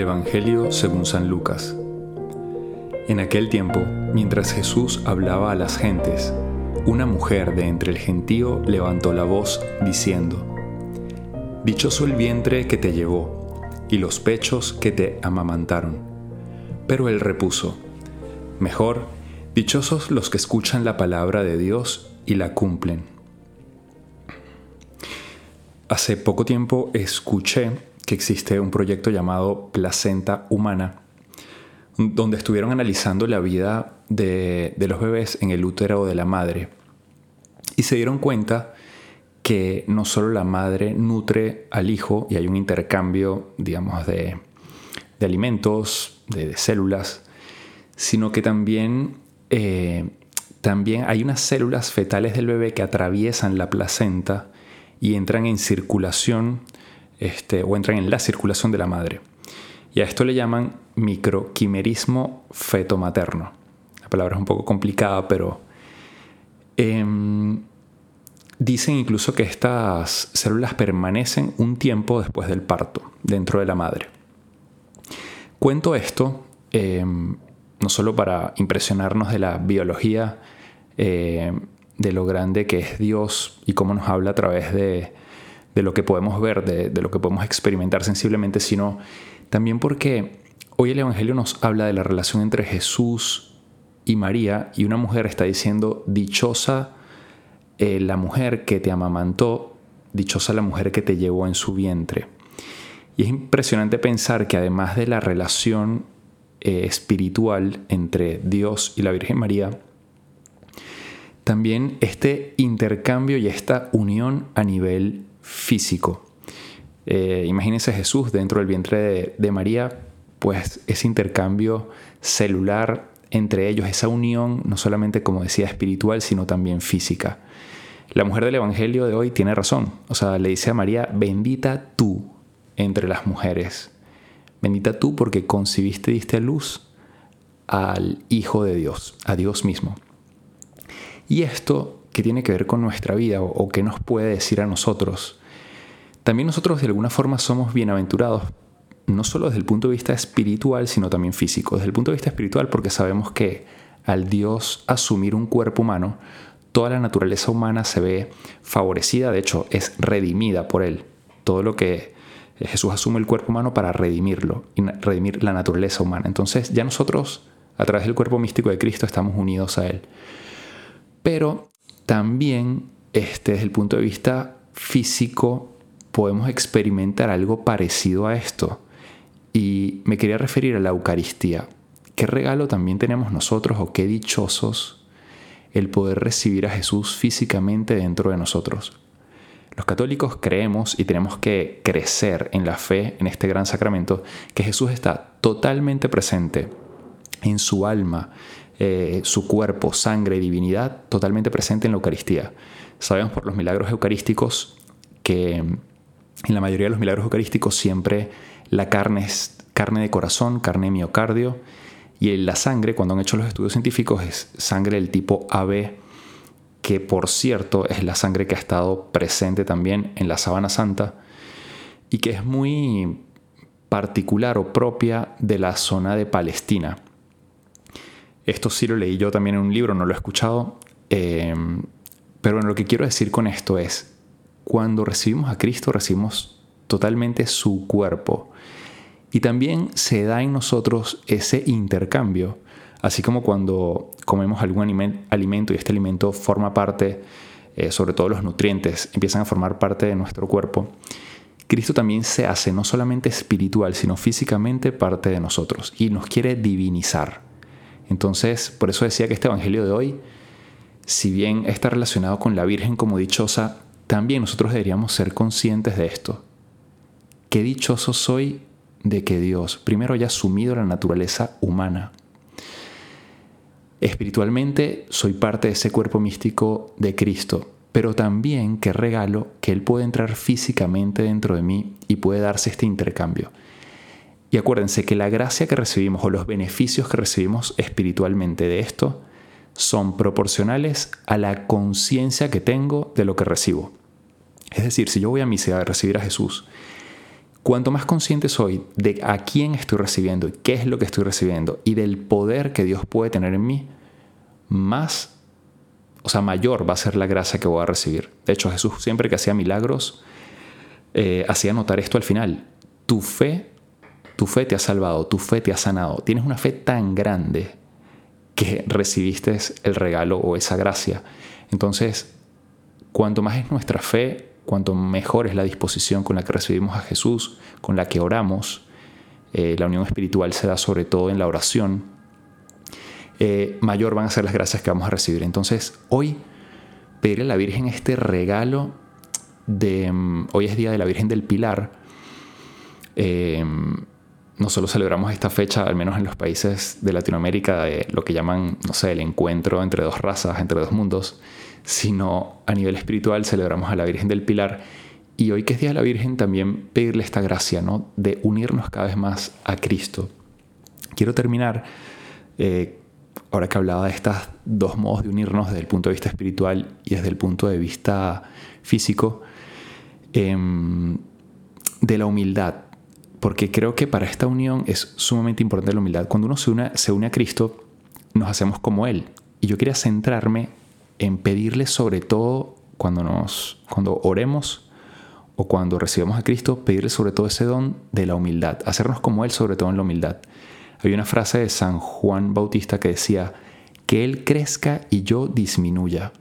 Evangelio según San Lucas. En aquel tiempo, mientras Jesús hablaba a las gentes, una mujer de entre el gentío levantó la voz diciendo, Dichoso el vientre que te llevó y los pechos que te amamantaron. Pero él repuso, Mejor, dichosos los que escuchan la palabra de Dios y la cumplen. Hace poco tiempo escuché que existe un proyecto llamado Placenta Humana, donde estuvieron analizando la vida de, los bebés en el útero de la madre. Y se dieron cuenta que no solo la madre nutre al hijo y hay un intercambio, digamos, de, alimentos, de, células, sino que también, eh, también hay unas células fetales del bebé que atraviesan la placenta y entran en circulación este, o entran en la circulación de la madre. Y a esto le llaman microquimerismo fetomaterno. La palabra es un poco complicada, pero em, dicen incluso que estas células permanecen un tiempo después del parto dentro de la madre. Cuento esto em, no solo para impresionarnos de la biología, em, de lo grande que es Dios y cómo nos habla a través de, lo que podemos ver, de, lo que podemos experimentar sensiblemente, sino también porque hoy el Evangelio nos habla de la relación entre Jesús y María y una mujer está diciendo, dichosa eh, la mujer que te amamantó, dichosa la mujer que te llevó en su vientre. Y es impresionante pensar que además de la relación eh, espiritual entre Dios y la Virgen María, también este intercambio y esta unión a nivel físico. Eh, imagínense Jesús dentro del vientre de, María, pues ese intercambio celular entre ellos, esa unión no solamente como decía espiritual, sino también física. La mujer del Evangelio de hoy tiene razón, o sea, le dice a María, bendita tú entre las mujeres, bendita tú porque concibiste y diste luz al Hijo de Dios, a Dios mismo. Y esto que tiene que ver con nuestra vida o, qué nos puede decir a nosotros, también nosotros de alguna forma somos bienaventurados, no solo desde el punto de vista espiritual, sino también físico. Desde el punto de vista espiritual porque sabemos que al Dios asumir un cuerpo humano, toda la naturaleza humana se ve favorecida, de hecho es redimida por Él. Todo lo que Jesús asume el cuerpo humano para redimirlo y redimir la naturaleza humana. Entonces ya nosotros, a través del cuerpo místico de Cristo, estamos unidos a Él. Pero también este, desde el punto de vista físico podemos experimentar algo parecido a esto. Y me quería referir a la Eucaristía. ¿Qué regalo también tenemos nosotros o qué dichosos el poder recibir a Jesús físicamente dentro de nosotros? Los católicos creemos y tenemos que crecer en la fe en este gran sacramento que Jesús está totalmente presente en su alma, eh, su cuerpo, sangre y divinidad totalmente presente en la Eucaristía. Sabemos por los milagros eucarísticos que en la mayoría de los milagros eucarísticos siempre la carne es carne de corazón, carne de miocardio, y la sangre, cuando han hecho los estudios científicos, es sangre del tipo AB, que por cierto es la sangre que ha estado presente también en la Sabana Santa y que es muy particular o propia de la zona de Palestina. Esto sí lo leí yo también en un libro, no lo he escuchado. Eh, pero bueno, lo que quiero decir con esto es, cuando recibimos a Cristo, recibimos totalmente su cuerpo. Y también se da en nosotros ese intercambio, así como cuando comemos algún alimento y este alimento forma parte, eh, sobre todo los nutrientes, empiezan a formar parte de nuestro cuerpo. Cristo también se hace no solamente espiritual, sino físicamente parte de nosotros y nos quiere divinizar. Entonces, por eso decía que este Evangelio de hoy, si bien está relacionado con la Virgen como dichosa, también nosotros deberíamos ser conscientes de esto. Qué dichoso soy de que Dios primero haya asumido la naturaleza humana. Espiritualmente soy parte de ese cuerpo místico de Cristo, pero también qué regalo que Él puede entrar físicamente dentro de mí y puede darse este intercambio. Y acuérdense que la gracia que recibimos o los beneficios que recibimos espiritualmente de esto son proporcionales a la conciencia que tengo de lo que recibo. Es decir, si yo voy a misa a recibir a Jesús, cuanto más consciente soy de a quién estoy recibiendo y qué es lo que estoy recibiendo y del poder que Dios puede tener en mí, más, o sea, mayor va a ser la gracia que voy a recibir. De hecho, Jesús siempre que hacía milagros, eh, hacía notar esto al final. Tu fe, tu fe te ha salvado, tu fe te ha sanado. Tienes una fe tan grande que recibiste el regalo o esa gracia. Entonces, cuanto más es nuestra fe, cuanto mejor es la disposición con la que recibimos a Jesús, con la que oramos, eh, la unión espiritual se da sobre todo en la oración, eh, mayor van a ser las gracias que vamos a recibir. Entonces, hoy pedirle a la Virgen este regalo de... Mm, hoy es Día de la Virgen del Pilar. Eh, no solo celebramos esta fecha, al menos en los países de Latinoamérica, de lo que llaman, no sé, el encuentro entre dos razas, entre dos mundos, sino a nivel espiritual celebramos a la Virgen del Pilar. Y hoy que es Día de la Virgen, también pedirle esta gracia, ¿no? De unirnos cada vez más a Cristo. Quiero terminar, eh, ahora que hablaba de estos dos modos de unirnos desde el punto de vista espiritual y desde el punto de vista físico, em, de la humildad porque creo que para esta unión es sumamente importante la humildad. Cuando uno se une, se une a Cristo, nos hacemos como Él. Y yo quería centrarme en pedirle sobre todo cuando, nos, cuando oremos o cuando recibamos a Cristo, pedirle sobre todo ese don de la humildad, hacernos como Él sobre todo en la humildad. Hay una frase de San Juan Bautista que decía, que Él crezca y yo disminuya.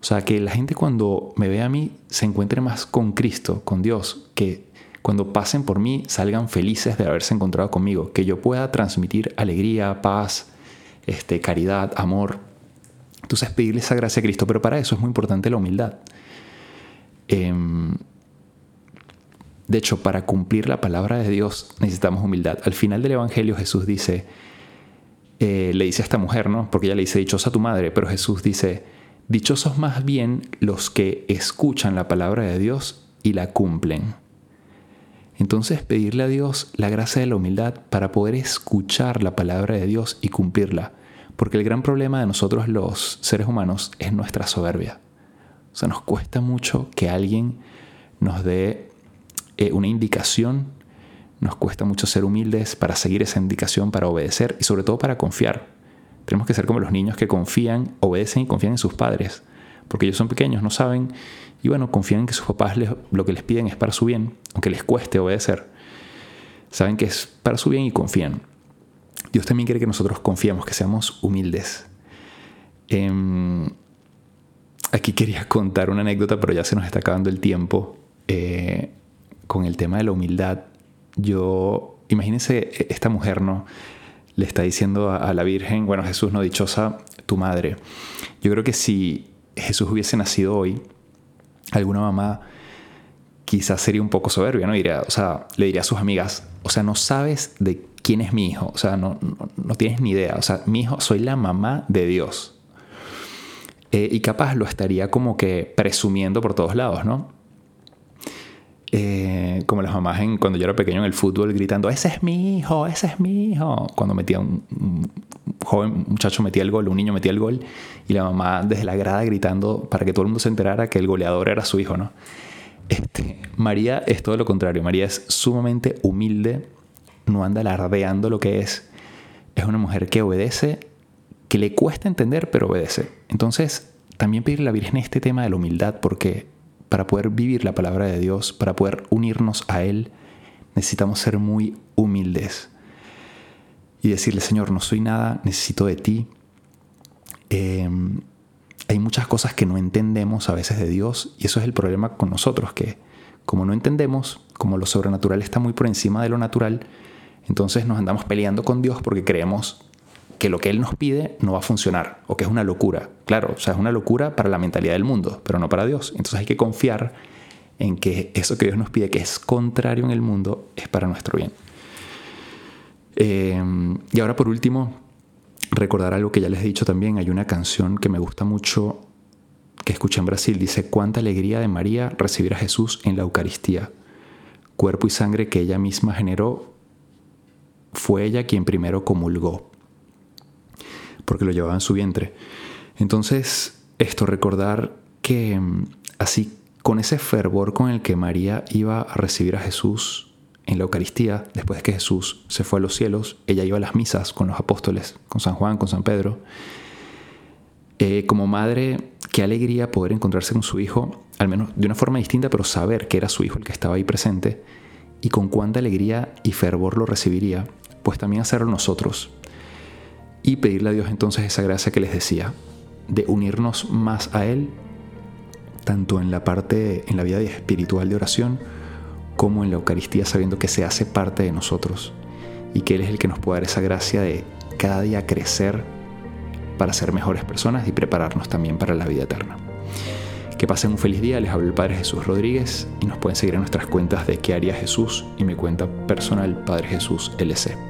O sea, que la gente cuando me ve a mí se encuentre más con Cristo, con Dios, que cuando pasen por mí salgan felices de haberse encontrado conmigo, que yo pueda transmitir alegría, paz, este, caridad, amor. Entonces pedirle esa gracia a Cristo, pero para eso es muy importante la humildad. Em, de hecho, para cumplir la palabra de Dios necesitamos humildad. Al final del Evangelio Jesús dice, eh, le dice a esta mujer, ¿no? Porque ella le dice, dichosa tu madre, pero Jesús dice, dichosos más bien los que escuchan la palabra de Dios y la cumplen. Entonces pedirle a Dios la gracia de la humildad para poder escuchar la palabra de Dios y cumplirla. Porque el gran problema de nosotros los seres humanos es nuestra soberbia. O sea, nos cuesta mucho que alguien nos dé eh, una indicación, nos cuesta mucho ser humildes para seguir esa indicación, para obedecer y sobre todo para confiar. Tenemos que ser como los niños que confían, obedecen y confían en sus padres, porque ellos son pequeños, no saben y bueno, confían en que sus papás lo que les piden es para su bien, aunque les cueste obedecer. Saben que es para su bien y confían. Dios también quiere que nosotros confiemos, que seamos humildes. Em, aquí quería contar una anécdota, pero ya se nos está acabando el tiempo. Eh, con el tema de la humildad, yo, imagínense, esta mujer, ¿no? Le está diciendo a, a la Virgen, bueno, Jesús, no dichosa tu madre. Yo creo que si Jesús hubiese nacido hoy, alguna mamá quizás sería un poco soberbia, ¿no? Diría, o sea, le diría a sus amigas, o sea, no sabes de quién es mi hijo, o sea, no, no, tienes ni idea, o sea, mi hijo, soy la mamá de Dios. Eh, y capaz lo estaría como que presumiendo por todos lados, ¿no? Eh, como las mamás en, cuando yo era pequeño en el fútbol gritando, ese es mi hijo, ese es mi hijo. Cuando metía un, un joven muchacho metía el gol, un niño metía el gol y la mamá desde la grada gritando para que todo el mundo se enterara que el goleador era su hijo, ¿no? Este, María es todo lo contrario, María es sumamente humilde, no anda alardeando lo que es, es una mujer que obedece, que le cuesta entender, pero obedece. Entonces, también pedirle a la Virgen este tema de la humildad, porque para poder vivir la palabra de Dios, para poder unirnos a Él, necesitamos ser muy humildes y decirle, Señor, no soy nada, necesito de ti. Em, hay muchas cosas que no entendemos a veces de Dios y eso es el problema con nosotros, que como no entendemos, como lo sobrenatural está muy por encima de lo natural, entonces nos andamos peleando con Dios porque creemos que lo que Él nos pide no va a funcionar o que es una locura. Claro, o sea, es una locura para la mentalidad del mundo, pero no para Dios. Entonces hay que confiar en que eso que Dios nos pide, que es contrario en el mundo, es para nuestro bien. Eh, y ahora por último, recordar algo que ya les he dicho también, hay una canción que me gusta mucho que escuché en Brasil, dice, cuánta alegría de María recibir a Jesús en la Eucaristía. Cuerpo y sangre que ella misma generó, fue ella quien primero comulgó, porque lo llevaba en su vientre. Entonces, esto, recordar que mm, así con ese fervor con el que María iba a recibir a Jesús en la Eucaristía, después de que Jesús se fue a los cielos, ella iba a las misas con los apóstoles, con San Juan, con San Pedro. Eh, como madre, qué alegría poder encontrarse con su hijo, al menos de una forma distinta, pero saber que era su hijo el que estaba ahí presente, y con cuánta alegría y fervor lo recibiría, pues también hacerlo nosotros. Y pedirle a Dios entonces esa gracia que les decía, de unirnos más a Él tanto en la parte, en la vida espiritual de oración, como en la Eucaristía, sabiendo que se hace parte de nosotros y que Él es el que nos puede dar esa gracia de cada día crecer para ser mejores personas y prepararnos también para la vida eterna. Que pasen un feliz día, les hablo el Padre Jesús Rodríguez y nos pueden seguir en nuestras cuentas de qué haría Jesús y mi cuenta personal Padre Jesús LC.